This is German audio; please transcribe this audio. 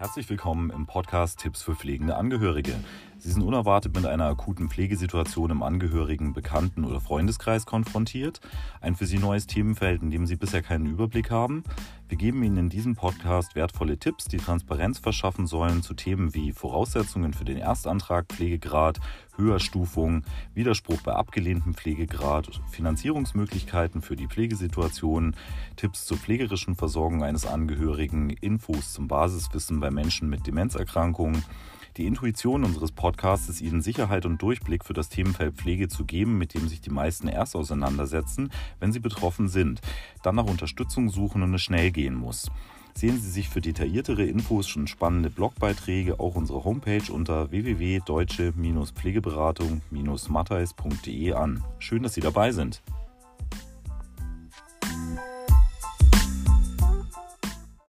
Herzlich willkommen im Podcast Tipps für pflegende Angehörige. Sie sind unerwartet mit einer akuten Pflegesituation im Angehörigen, Bekannten oder Freundeskreis konfrontiert. Ein für Sie neues Themenfeld, in dem Sie bisher keinen Überblick haben. Wir geben Ihnen in diesem Podcast wertvolle Tipps, die Transparenz verschaffen sollen zu Themen wie Voraussetzungen für den Erstantrag, Pflegegrad, Höherstufung, Widerspruch bei abgelehntem Pflegegrad, Finanzierungsmöglichkeiten für die Pflegesituation, Tipps zur pflegerischen Versorgung eines Angehörigen, Infos zum Basiswissen bei Menschen mit Demenzerkrankungen die Intuition unseres Podcasts ist Ihnen Sicherheit und Durchblick für das Themenfeld Pflege zu geben, mit dem sich die meisten erst auseinandersetzen, wenn sie betroffen sind, dann nach Unterstützung suchen und es schnell gehen muss. Sehen Sie sich für detailliertere Infos und spannende Blogbeiträge auch unsere Homepage unter www.deutsche-pflegeberatung-matthais.de an. Schön, dass Sie dabei sind.